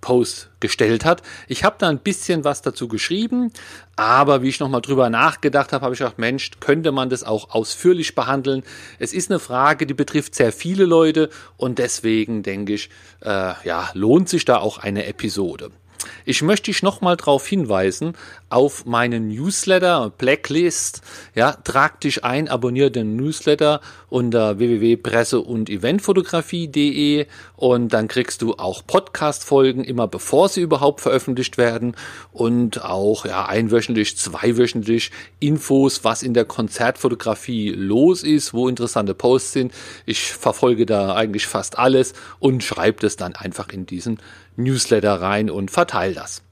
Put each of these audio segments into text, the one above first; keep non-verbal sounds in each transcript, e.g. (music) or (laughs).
Post gestellt hat. Ich habe da ein bisschen was dazu geschrieben, aber wie ich nochmal drüber nachgedacht habe, habe ich gedacht, Mensch, könnte man das auch ausführlich behandeln. Es ist eine Frage, die betrifft sehr viele Leute und deswegen denke ich, äh, ja, lohnt sich da auch eine Episode. Ich möchte dich nochmal darauf hinweisen, auf meinen Newsletter, Blacklist. Ja, trag dich ein, abonniere den Newsletter unter www.presse- und eventfotografie.de und dann kriegst du auch Podcast-Folgen immer bevor sie überhaupt veröffentlicht werden und auch ja, einwöchentlich, zweiwöchentlich Infos, was in der Konzertfotografie los ist, wo interessante Posts sind. Ich verfolge da eigentlich fast alles und schreibe das dann einfach in diesen Newsletter rein und verteile das.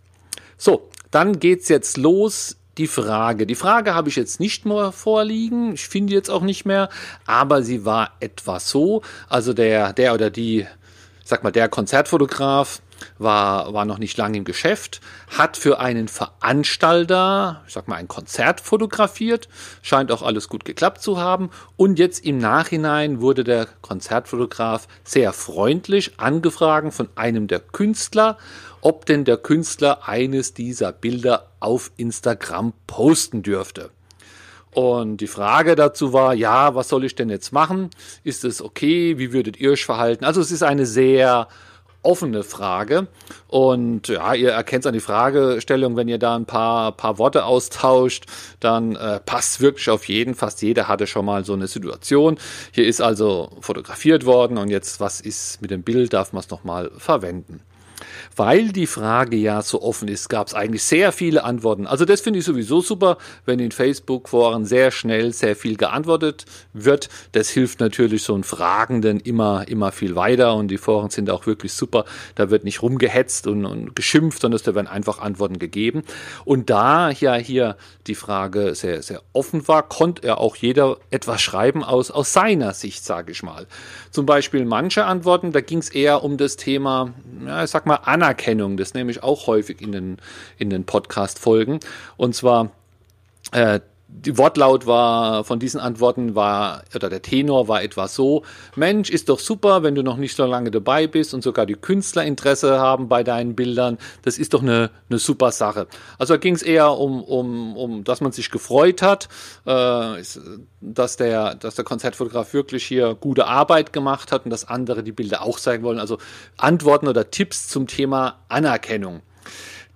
So, dann geht's jetzt los. Die Frage. Die Frage habe ich jetzt nicht mehr vorliegen. Ich finde jetzt auch nicht mehr. Aber sie war etwas so. Also der, der oder die, sag mal, der Konzertfotograf war, war noch nicht lange im Geschäft, hat für einen Veranstalter, ich sag mal, ein Konzert fotografiert, scheint auch alles gut geklappt zu haben. Und jetzt im Nachhinein wurde der Konzertfotograf sehr freundlich angefragt von einem der Künstler, ob denn der Künstler eines dieser Bilder auf Instagram posten dürfte. Und die Frage dazu war, ja, was soll ich denn jetzt machen? Ist es okay? Wie würdet ihr euch verhalten? Also es ist eine sehr offene Frage. Und ja, ihr erkennt es an die Fragestellung, wenn ihr da ein paar, paar Worte austauscht, dann äh, passt wirklich auf jeden. Fast jeder hatte schon mal so eine Situation. Hier ist also fotografiert worden und jetzt, was ist mit dem Bild? Darf man es nochmal verwenden? Weil die Frage ja so offen ist, gab es eigentlich sehr viele Antworten. Also das finde ich sowieso super, wenn in Facebook-Foren sehr schnell sehr viel geantwortet wird. Das hilft natürlich so einen Fragenden immer, immer viel weiter und die Foren sind auch wirklich super. Da wird nicht rumgehetzt und, und geschimpft, sondern es werden einfach Antworten gegeben. Und da ja hier die Frage sehr, sehr offen war, konnte er auch jeder etwas schreiben aus, aus seiner Sicht, sage ich mal. Zum Beispiel manche Antworten, da ging es eher um das Thema, ja, ich sag mal, Anerkennung. Das nehme ich auch häufig in den, in den Podcast-Folgen. Und zwar, äh, die Wortlaut war von diesen Antworten war, oder der Tenor war etwa so, Mensch, ist doch super, wenn du noch nicht so lange dabei bist und sogar die Künstler Interesse haben bei deinen Bildern. Das ist doch eine, eine super Sache. Also da ging es eher um, um, um, dass man sich gefreut hat, äh, dass, der, dass der Konzertfotograf wirklich hier gute Arbeit gemacht hat und dass andere die Bilder auch zeigen wollen. Also Antworten oder Tipps zum Thema Anerkennung.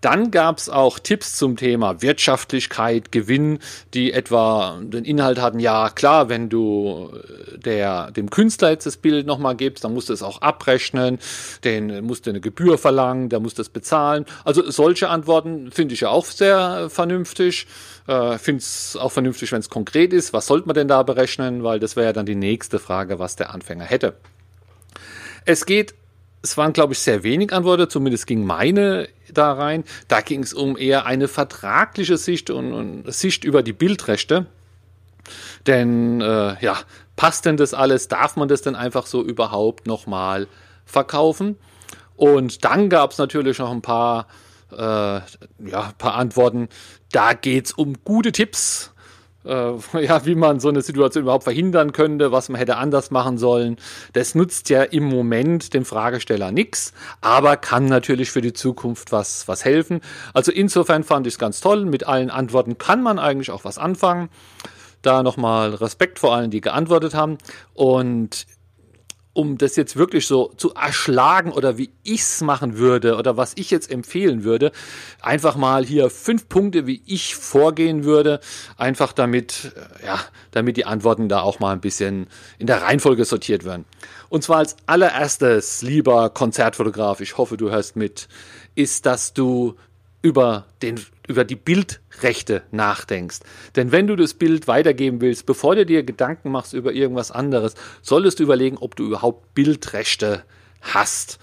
Dann gab es auch Tipps zum Thema Wirtschaftlichkeit, Gewinn, die etwa den Inhalt hatten, ja klar, wenn du äh, der, dem Künstler jetzt das Bild nochmal gibst, dann musst du es auch abrechnen, den musst du eine Gebühr verlangen, der muss das bezahlen. Also solche Antworten finde ich ja auch sehr vernünftig. Äh, finde es auch vernünftig, wenn es konkret ist. Was sollte man denn da berechnen? Weil das wäre ja dann die nächste Frage, was der Anfänger hätte. Es geht es waren, glaube ich, sehr wenig Antworten, zumindest ging meine da rein. Da ging es um eher eine vertragliche Sicht und, und Sicht über die Bildrechte. Denn äh, ja, passt denn das alles? Darf man das denn einfach so überhaupt nochmal verkaufen? Und dann gab es natürlich noch ein paar, äh, ja, paar Antworten. Da geht es um gute Tipps äh, (laughs) ja, wie man so eine Situation überhaupt verhindern könnte, was man hätte anders machen sollen. Das nutzt ja im Moment dem Fragesteller nichts, aber kann natürlich für die Zukunft was, was helfen. Also insofern fand ich es ganz toll. Mit allen Antworten kann man eigentlich auch was anfangen. Da nochmal Respekt vor allen, die geantwortet haben. Und um das jetzt wirklich so zu erschlagen oder wie ich es machen würde oder was ich jetzt empfehlen würde, einfach mal hier fünf Punkte, wie ich vorgehen würde, einfach damit, äh, ja, damit die Antworten da auch mal ein bisschen in der Reihenfolge sortiert werden. Und zwar als allererstes, lieber Konzertfotograf, ich hoffe, du hörst mit, ist, dass du über, den, über die Bildrechte nachdenkst. Denn wenn du das Bild weitergeben willst, bevor du dir Gedanken machst über irgendwas anderes, solltest du überlegen, ob du überhaupt Bildrechte hast.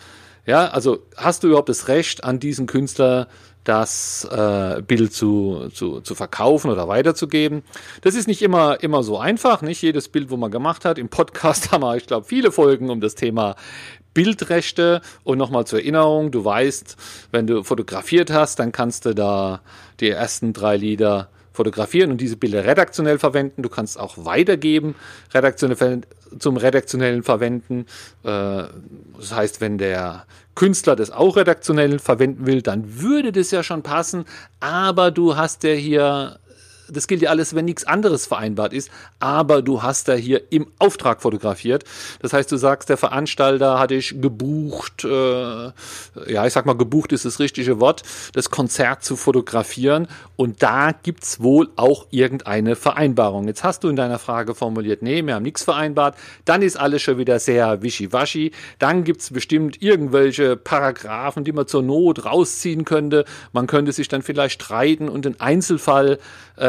Ja, also hast du überhaupt das Recht, an diesen Künstler das äh, Bild zu, zu, zu verkaufen oder weiterzugeben. Das ist nicht immer, immer so einfach, nicht jedes Bild, wo man gemacht hat. Im Podcast (laughs) haben wir, ich glaube, viele Folgen um das Thema Bildrechte. Und nochmal zur Erinnerung, du weißt, wenn du fotografiert hast, dann kannst du da die ersten drei Lieder fotografieren und diese Bilder redaktionell verwenden. Du kannst auch weitergeben, redaktionell, zum redaktionellen Verwenden. Äh, das heißt, wenn der Künstler das auch redaktionell verwenden will, dann würde das ja schon passen. Aber du hast ja hier das gilt ja alles, wenn nichts anderes vereinbart ist, aber du hast da hier im Auftrag fotografiert. Das heißt, du sagst, der Veranstalter hatte ich gebucht, äh, ja, ich sag mal, gebucht ist das richtige Wort, das Konzert zu fotografieren. Und da gibt's wohl auch irgendeine Vereinbarung. Jetzt hast du in deiner Frage formuliert, nee, wir haben nichts vereinbart, dann ist alles schon wieder sehr wischiwaschi, dann gibt's bestimmt irgendwelche Paragraphen, die man zur Not rausziehen könnte, man könnte sich dann vielleicht streiten und den Einzelfall äh,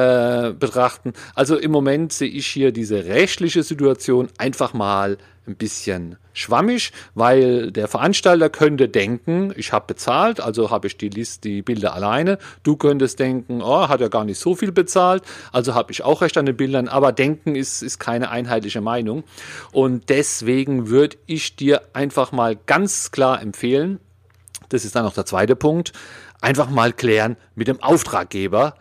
betrachten. Also im Moment sehe ich hier diese rechtliche Situation einfach mal ein bisschen schwammig, weil der Veranstalter könnte denken, ich habe bezahlt, also habe ich die Liste, die Bilder alleine. Du könntest denken, oh, hat er gar nicht so viel bezahlt, also habe ich auch recht an den Bildern. Aber denken ist, ist keine einheitliche Meinung. Und deswegen würde ich dir einfach mal ganz klar empfehlen, das ist dann noch der zweite Punkt, einfach mal klären mit dem Auftraggeber,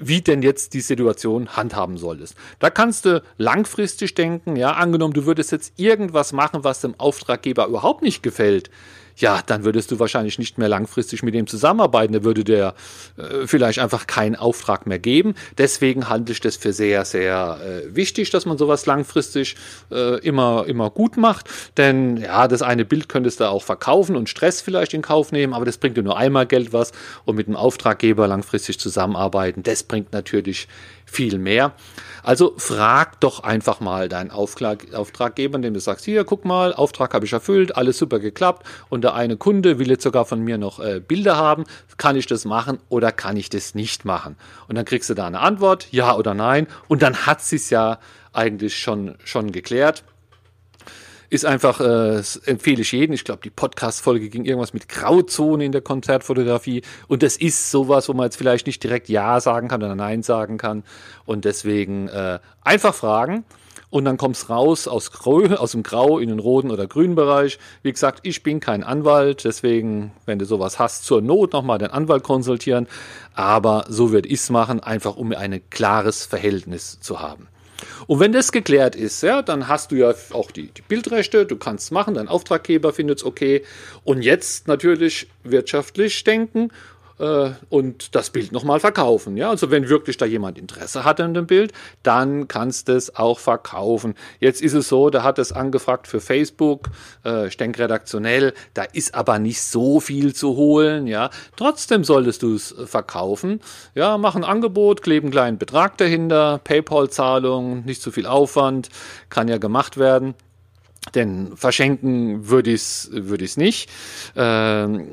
wie denn jetzt die Situation handhaben solltest. Da kannst du langfristig denken, ja, angenommen, du würdest jetzt irgendwas machen, was dem Auftraggeber überhaupt nicht gefällt, ja, dann würdest du wahrscheinlich nicht mehr langfristig mit dem zusammenarbeiten. Da würde der äh, vielleicht einfach keinen Auftrag mehr geben. Deswegen halte ich das für sehr, sehr äh, wichtig, dass man sowas langfristig äh, immer, immer gut macht. Denn ja, das eine Bild könntest du auch verkaufen und Stress vielleicht in Kauf nehmen, aber das bringt dir nur einmal Geld was und mit dem Auftraggeber langfristig zusammenarbeiten, das bringt natürlich viel mehr. Also frag doch einfach mal deinen Auftrag, Auftraggeber, indem du sagst, hier, guck mal, Auftrag habe ich erfüllt, alles super geklappt und der eine Kunde will jetzt sogar von mir noch äh, Bilder haben, kann ich das machen oder kann ich das nicht machen? Und dann kriegst du da eine Antwort, ja oder nein und dann hat sie es ja eigentlich schon, schon geklärt ist einfach, äh, empfehle ich jedem. Ich glaube, die Podcast-Folge ging irgendwas mit Grauzone in der Konzertfotografie. Und das ist sowas, wo man jetzt vielleicht nicht direkt Ja sagen kann oder Nein sagen kann. Und deswegen äh, einfach fragen. Und dann kommt's raus aus, Grau, aus dem Grau in den roten oder grünen Bereich. Wie gesagt, ich bin kein Anwalt, deswegen, wenn du sowas hast, zur Not nochmal den Anwalt konsultieren. Aber so würde ich's machen, einfach um ein klares Verhältnis zu haben. Und wenn das geklärt ist, ja, dann hast du ja auch die, die Bildrechte, du kannst es machen, dein Auftraggeber findet es okay. Und jetzt natürlich wirtschaftlich denken äh, und das Bild nochmal verkaufen. Ja, also wenn wirklich da jemand Interesse hat an dem Bild, dann kannst du es auch verkaufen. Jetzt ist es so, da hat es angefragt für Facebook, äh, ich denke redaktionell, da ist aber nicht so viel zu holen. Ja, trotzdem solltest du es verkaufen. Ja, mach ein Angebot, kleben einen kleinen Betrag dahinter, PayPal-Zahlung, nicht zu viel Aufwand, kann ja gemacht werden. Denn verschenken würde ich es würde ich's nicht. Ähm,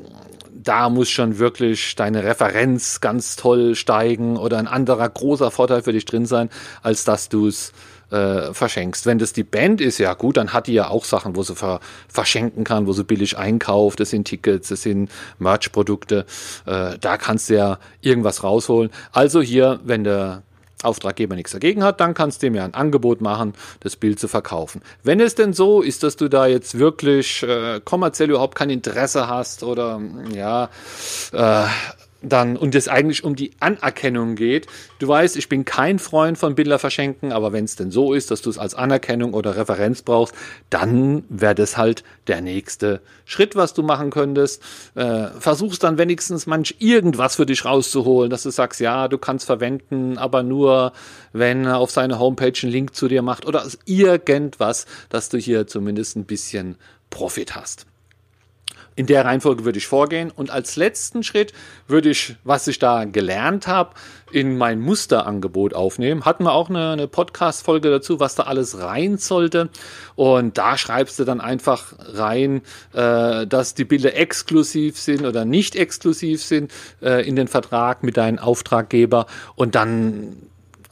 da muss schon wirklich deine Referenz ganz toll steigen oder ein anderer großer Vorteil für dich drin sein, als dass du es äh, verschenkst. Wenn das die Band ist, ja gut, dann hat die ja auch Sachen, wo sie ver verschenken kann, wo sie billig einkauft. Das sind Tickets, das sind Merch-Produkte. Äh, da kannst du ja irgendwas rausholen. Also hier, wenn der Auftraggeber nichts dagegen hat, dann kannst du ihm ja ein Angebot machen, das Bild zu verkaufen. Wenn es denn so ist, dass du da jetzt wirklich äh, kommerziell überhaupt kein Interesse hast oder ja, äh, dann und es eigentlich um die Anerkennung geht. Du weißt, ich bin kein Freund von Bilder verschenken, aber wenn es denn so ist, dass du es als Anerkennung oder Referenz brauchst, dann wäre das halt der nächste Schritt, was du machen könntest. Äh, versuchst dann wenigstens manch irgendwas für dich rauszuholen, dass du sagst, ja, du kannst verwenden, aber nur, wenn er auf seine Homepage einen Link zu dir macht oder irgendwas, dass du hier zumindest ein bisschen Profit hast. In der Reihenfolge würde ich vorgehen und als letzten Schritt würde ich, was ich da gelernt habe, in mein Musterangebot aufnehmen. Hatten wir auch eine, eine Podcast-Folge dazu, was da alles rein sollte. Und da schreibst du dann einfach rein, äh, dass die Bilder exklusiv sind oder nicht exklusiv sind äh, in den Vertrag mit deinem Auftraggeber. Und dann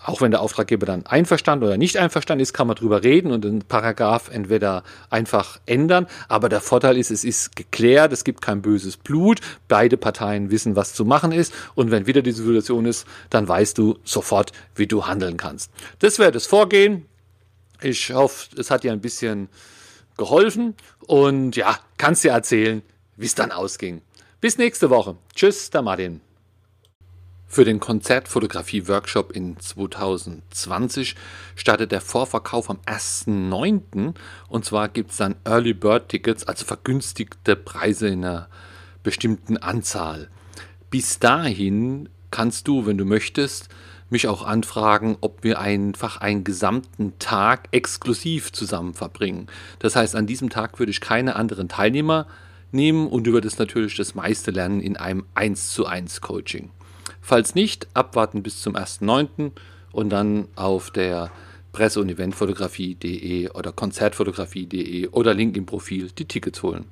auch wenn der Auftraggeber dann einverstanden oder nicht einverstanden ist, kann man drüber reden und den Paragraph entweder einfach ändern. Aber der Vorteil ist, es ist geklärt, es gibt kein böses Blut, beide Parteien wissen, was zu machen ist. Und wenn wieder die Situation ist, dann weißt du sofort, wie du handeln kannst. Das wäre das Vorgehen. Ich hoffe, es hat dir ein bisschen geholfen und ja, kannst dir erzählen, wie es dann ausging. Bis nächste Woche. Tschüss, der Martin. Für den Konzertfotografie-Workshop in 2020 startet der Vorverkauf am 1.9. Und zwar gibt es dann Early Bird Tickets, also vergünstigte Preise in einer bestimmten Anzahl. Bis dahin kannst du, wenn du möchtest, mich auch anfragen, ob wir einfach einen gesamten Tag exklusiv zusammen verbringen. Das heißt, an diesem Tag würde ich keine anderen Teilnehmer nehmen und du würdest natürlich das meiste lernen in einem 1 zu 1 Coaching. Falls nicht, abwarten bis zum 1.9. und dann auf der Presse- und Eventfotografie.de oder Konzertfotografie.de oder Link im Profil die Tickets holen.